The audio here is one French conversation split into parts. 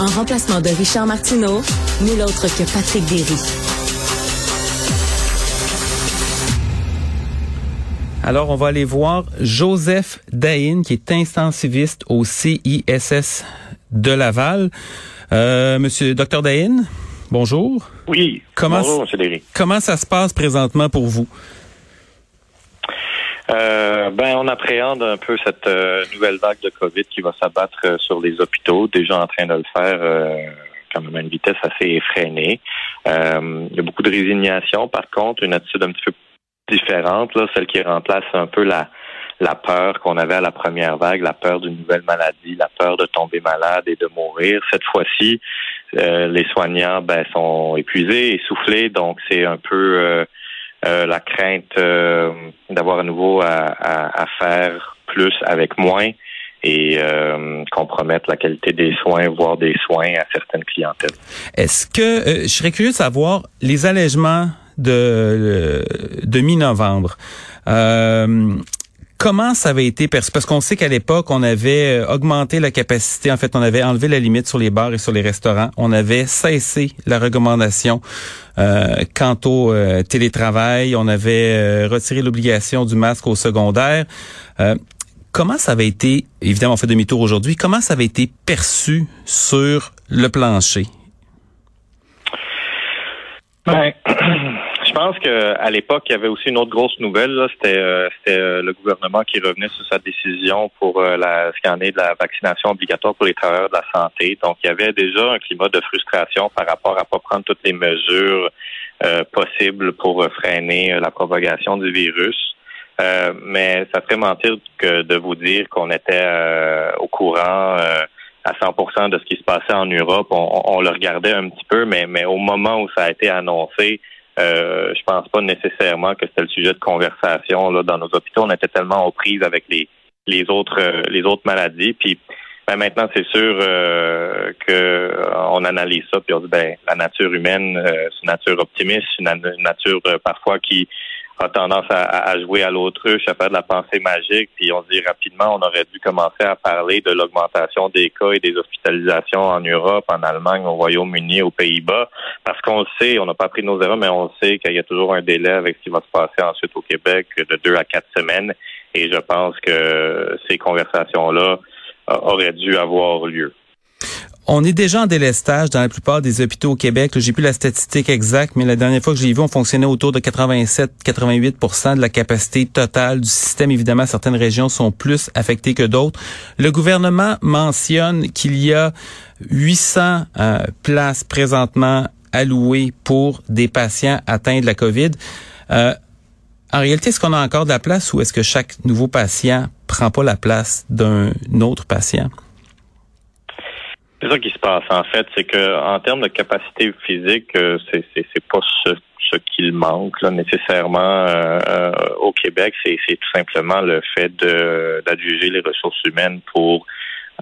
En remplacement de Richard Martineau, nul autre que Patrick Derry. Alors, on va aller voir Joseph Dahin, qui est intensiviste au CISS de Laval. Euh, monsieur Dr Dahin, bonjour. Oui. Comment, bonjour, M. Derry. Comment ça se passe présentement pour vous? Euh, ben, on appréhende un peu cette euh, nouvelle vague de COVID qui va s'abattre euh, sur les hôpitaux, déjà en train de le faire euh, quand même à une vitesse assez effrénée. Euh, il y a beaucoup de résignation, par contre, une attitude un petit peu différente, là, celle qui remplace un peu la, la peur qu'on avait à la première vague, la peur d'une nouvelle maladie, la peur de tomber malade et de mourir. Cette fois-ci, les soignants ben, sont épuisés, essoufflés, donc c'est un peu euh, la crainte euh, d'avoir à nouveau à, faire plus avec moins et euh, compromettre la qualité des soins, voire des soins à certaines clientèles. Est-ce que je serais curieux de savoir les allègements de, de mi-novembre? Comment ça avait été perçu? Parce qu'on sait qu'à l'époque, on avait euh, augmenté la capacité. En fait, on avait enlevé la limite sur les bars et sur les restaurants. On avait cessé la recommandation euh, quant au euh, télétravail. On avait retiré l'obligation du masque au secondaire. comment ça avait été, évidemment, on fait demi-tour aujourd'hui, comment ça avait été perçu sur le plancher? Ben, je pense qu'à l'époque, il y avait aussi une autre grosse nouvelle. C'était euh, euh, le gouvernement qui revenait sur sa décision pour euh, la, ce de la vaccination obligatoire pour les travailleurs de la santé. Donc, il y avait déjà un climat de frustration par rapport à pas prendre toutes les mesures possibles pour freiner la propagation du virus. mais ça ferait mentir que de vous dire qu'on était au courant à 100% de ce qui se passait en Europe. On, on, le regardait un petit peu, mais, mais au moment où ça a été annoncé, euh, je pense pas nécessairement que c'était le sujet de conversation là dans nos hôpitaux. On était tellement aux prises avec les les autres euh, les autres maladies. Puis ben, maintenant, c'est sûr euh, que euh, on analyse ça puis on dit ben la nature humaine, c'est une nature optimiste, une nature parfois qui a tendance à, jouer à l'autruche, à faire de la pensée magique, puis on dit rapidement, on aurait dû commencer à parler de l'augmentation des cas et des hospitalisations en Europe, en Allemagne, au Royaume-Uni, aux Pays-Bas, parce qu'on le sait, on n'a pas pris nos erreurs, mais on sait qu'il y a toujours un délai avec ce qui va se passer ensuite au Québec de deux à quatre semaines, et je pense que ces conversations-là euh, auraient dû avoir lieu. On est déjà en délestage dans la plupart des hôpitaux au Québec. J'ai plus la statistique exacte, mais la dernière fois que j'ai vu, on fonctionnait autour de 87-88% de la capacité totale du système. Évidemment, certaines régions sont plus affectées que d'autres. Le gouvernement mentionne qu'il y a 800 euh, places présentement allouées pour des patients atteints de la COVID. Euh, en réalité, est-ce qu'on a encore de la place ou est-ce que chaque nouveau patient prend pas la place d'un autre patient? Ça qui se passe en fait, c'est que en termes de capacité physique, euh, c'est pas ce, qu'il manque nécessairement euh, euh, au Québec, c'est tout simplement le fait d'adjuger les ressources humaines pour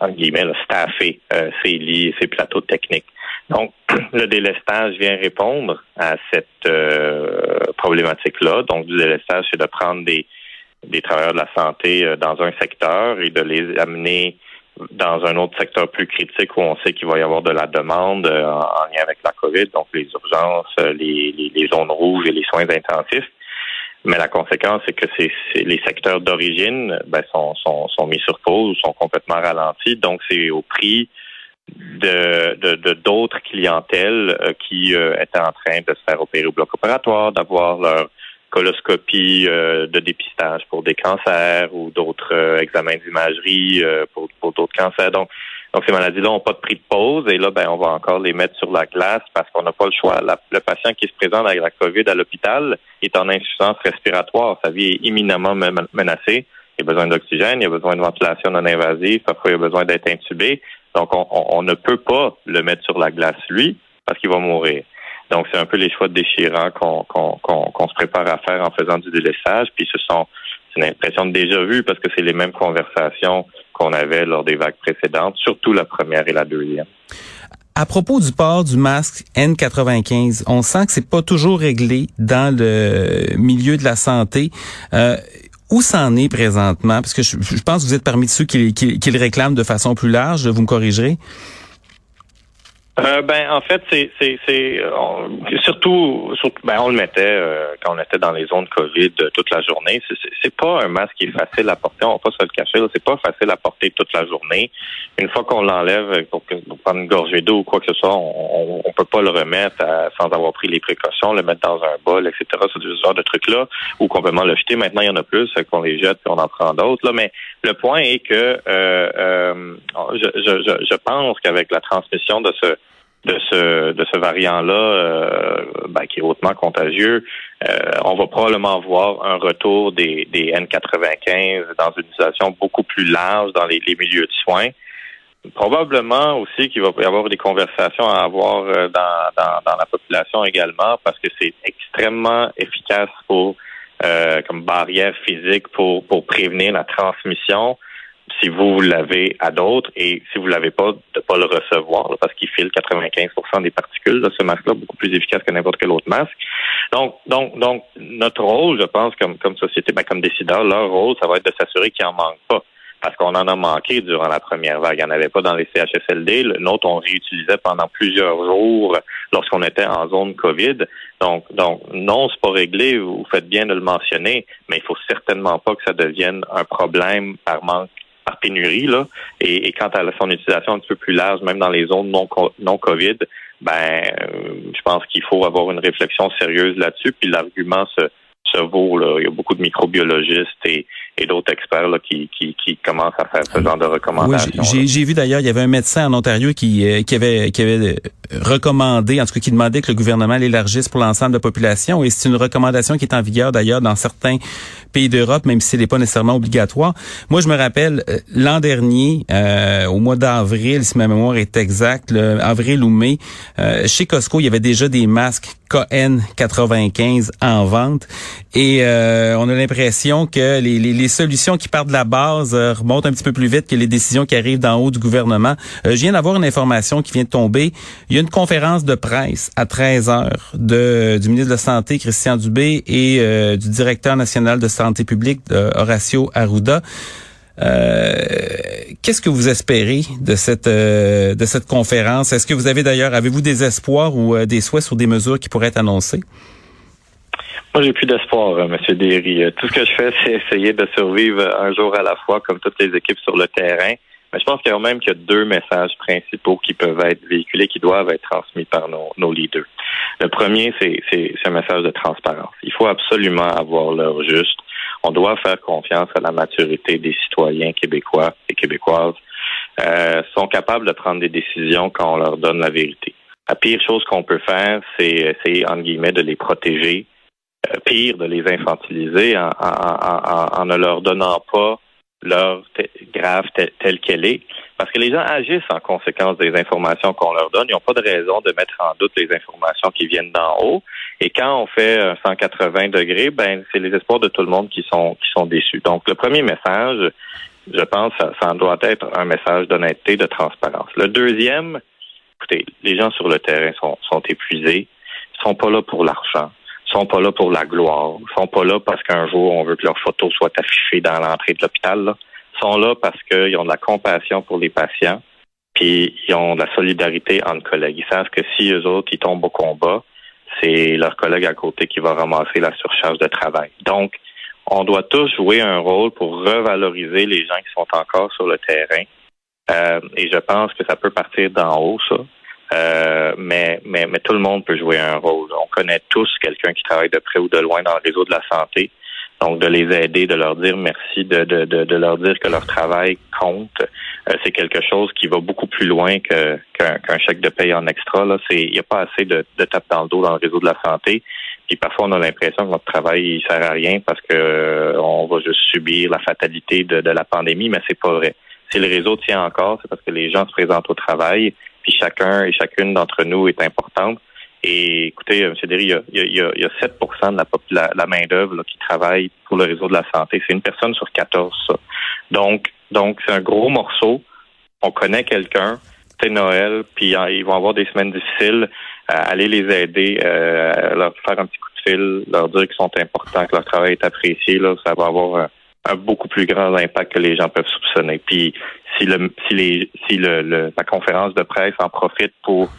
en guillemets le staffer ces lits ces plateaux techniques. Donc, le délestage vient répondre à cette problématique-là. Donc, du délestage, c'est de prendre des travailleurs de la santé dans un secteur et de les amener dans un autre secteur plus critique où on sait qu'il va y avoir de la demande euh, en, lien avec la COVID, donc les urgences, euh, les, zones rouges et les soins intensifs. Mais la conséquence, c'est que c'est, les secteurs d'origine ben, sont, sont, sont, mis sur pause, sont complètement ralentis. Donc, c'est au prix de, de, d'autres clientèles euh, qui étaient en train de se faire opérer au bloc opératoire, d'avoir leur coloscopie euh, de dépistage pour des cancers ou d'autres euh, examens d'imagerie euh, pour, pour d'autres cancers. Donc, donc ces maladies-là n'ont pas de prix de pause et là, ben, on va encore les mettre sur la glace parce qu'on n'a pas le choix. le patient qui se présente avec la COVID à l'hôpital est en insuffisance respiratoire. Sa vie est imminemment menacée. Il a besoin d'oxygène, il a besoin de ventilation non invasive, parfois il a besoin d'être intubé. Donc, on, on ne peut pas le mettre sur la glace, lui, parce qu'il va mourir. Donc, c'est un peu les choix déchirants qu'on qu'on se prépare à faire en faisant du délaissage. Puis, ce sont c'est une impression de déjà vu parce que c'est les mêmes conversations qu'on avait lors des vagues précédentes, surtout la première et la deuxième. À propos du port du masque N95, on sent que c'est pas toujours réglé dans le milieu de la santé. Euh, où c'en est présentement? Parce que je, pense que vous êtes parmi ceux qui, qui, qui le réclament de façon plus large. Vous me corrigerez? Euh, ben en fait c'est c'est c'est surtout, surtout ben on le mettait euh, quand on était dans les zones Covid euh, toute la journée. C'est pas un masque qui est facile à porter. On va pas se le cacher. C'est pas facile à porter toute la journée. Une fois qu'on l'enlève pour, pour, prendre une gorgée d'eau ou quoi que ce soit, on, on, peut pas le remettre sans avoir pris les précautions, le mettre dans un bol, etc. C'est ce genre de trucs là ou complètement le jeter. Maintenant il y en a plus, qu'on les jette puis on en prend d'autres là. Mais le point est que euh, je, je, je pense qu'avec la transmission de ce de ce de ce variant-là, euh, ben, qui est hautement contagieux, euh, on va probablement voir un retour des, des N95 dans une utilisation beaucoup plus large dans les, milieux de soins. Probablement aussi qu'il va y avoir des conversations à avoir euh, dans, dans, dans la population également, parce que c'est extrêmement efficace pour comme barrière physique pour, pour prévenir la transmission si vous l'avez à d'autres et si vous l'avez pas, de pas le recevoir parce qu'il file 95% des particules de ce masque-là, beaucoup plus efficace que n'importe quel autre masque. Donc, donc, donc, notre rôle, je pense, comme, comme société, ben, comme décideur, leur rôle, ça va être de s'assurer qu'il en manque pas. Parce qu'on en a manqué durant la première vague. Il n'y en avait pas dans les CHSLD. Le nôtre, on réutilisait pendant plusieurs jours lorsqu'on était en zone COVID. Donc, donc non, c'est pas réglé. Vous faites bien de le mentionner, mais il faut certainement pas que ça devienne un problème par manque par pénurie là. Et, quant à son utilisation un peu plus large, même dans les zones non non Covid, ben, euh, je pense qu'il faut avoir une réflexion sérieuse là-dessus. Puis l'argument se, se vaut là. Il y a beaucoup de microbiologistes et, et d'autres experts là, qui, qui, qui, commencent à faire ce genre de recommandations. Oui, j'ai vu d'ailleurs, il y avait un médecin en Ontario qui, euh, qui avait qui avait recommandé, en tout cas qui demandait que le gouvernement l'élargisse pour l'ensemble de la population. Et c'est une recommandation qui est en vigueur d'ailleurs dans certains pays d'Europe, même si ce n'est pas nécessairement obligatoire. Moi, je me rappelle euh, l'an dernier, euh, au mois d'avril, si ma mémoire est exacte, le, avril ou mai, chez Costco, il y avait déjà des masques KN95 en vente. Et on a l'impression que les, les les solutions qui partent de la base euh, remontent un petit peu plus vite que les décisions qui arrivent d'en haut du gouvernement. Euh, je viens d'avoir une information qui vient de tomber. Il y a une conférence de presse à 13 heures de, du ministre de la Santé, Christian Dubé, et euh, du directeur national de santé publique, Horacio Arruda. Qu'est-ce que vous espérez de cette de cette conférence? Est-ce que vous avez d'ailleurs avez-vous des espoirs ou des souhaits sur des mesures qui pourraient être annoncées? Moi, j'ai plus d'espoir, M. Derry. Euh, tout ce que je fais, c'est essayer de survivre un jour à la fois, comme toutes les équipes sur le terrain. Mais je pense qu'il y a deux messages principaux qui peuvent être véhiculés, qui doivent être transmis par nos, leaders. Le premier, c'est un message de transparence. Il faut absolument avoir l'heure juste. On doit faire confiance à la maturité des citoyens québécois et québécoises. Euh, sont capables de prendre des décisions quand on leur donne la vérité. La pire chose qu'on peut faire, c'est essayer, entre guillemets, de les protéger euh, pire de les infantiliser en, en, ne leur donnant pas leur grave telle qu'elle est. Parce que les gens agissent en conséquence des informations qu'on leur donne. Ils n'ont pas de raison de mettre en doute les informations qui viennent d'en haut. Et quand on fait 180 degrés, ben c'est les espoirs de tout le monde qui sont qui sont déçus. Donc le premier message, je pense, ça, ça doit être un message d'honnêteté, de transparence. Le deuxième, écoutez, les gens sur le terrain sont, sont épuisés, ils sont pas là pour l'argent sont pas là pour la gloire, sont pas là parce qu'un jour on veut que leur photo soit affichée dans l'entrée de l'hôpital. Sont là parce qu'ils ont de la compassion pour les patients, puis ils ont de la solidarité entre collègues. Ils savent que si eux autres ils tombent au combat, c'est leur collègue à côté qui va ramasser la surcharge de travail. Donc, on doit tous jouer un rôle pour revaloriser les gens qui sont encore sur le terrain. Euh, et je pense que ça peut partir d'en haut, ça. Euh, mais, mais, mais tout le monde peut jouer un rôle. On connaît tous quelqu'un qui travaille de près ou de loin dans le réseau de la santé. Donc, de les aider, de leur dire merci, de, de, de, de leur dire que leur travail compte, euh, c'est quelque chose qui va beaucoup plus loin qu'un, chèque de paye en extra. Il n'y a pas assez de, de tape dans le dos dans le réseau de la santé. Puis parfois, on a l'impression que notre travail il sert à rien parce que euh, on va juste subir la fatalité de, de la pandémie, mais c'est pas vrai. Si le réseau tient encore, c'est parce que les gens se présentent au travail, chacun et chacune d'entre nous est importante. Et écoutez, M. Derry, il y a, il y a, y a 7 de la, la, main-d'œuvre qui travaille pour le réseau de la santé. C'est une personne sur 14, ça. Donc, donc c'est un gros morceau. On connaît quelqu'un, c'est Noël, puis hein, ils vont avoir des semaines difficiles. aller les aider, euh, leur faire un petit coup de fil, leur dire qu'ils sont importants, que leur travail est apprécié, là, ça va avoir un beaucoup plus grand impact que les gens peuvent soupçonner. Puis si le si les si le, la conférence de presse en profite pour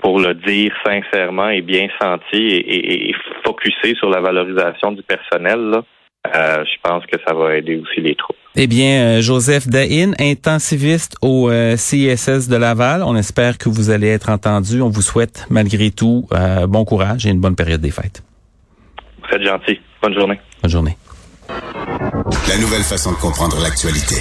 pour le dire sincèrement et bien senti et, et, focusé sur la valorisation du personnel, là, euh, je pense que ça va aider aussi les troupes. Eh bien, euh, Joseph Dahin, intensiviste au euh, CISS de Laval, on espère que vous allez être entendu. On vous souhaite malgré tout bon courage et une bonne période des fêtes. Vous êtes gentil. Bonne journée. Bonne journée. La nouvelle façon de comprendre l'actualité.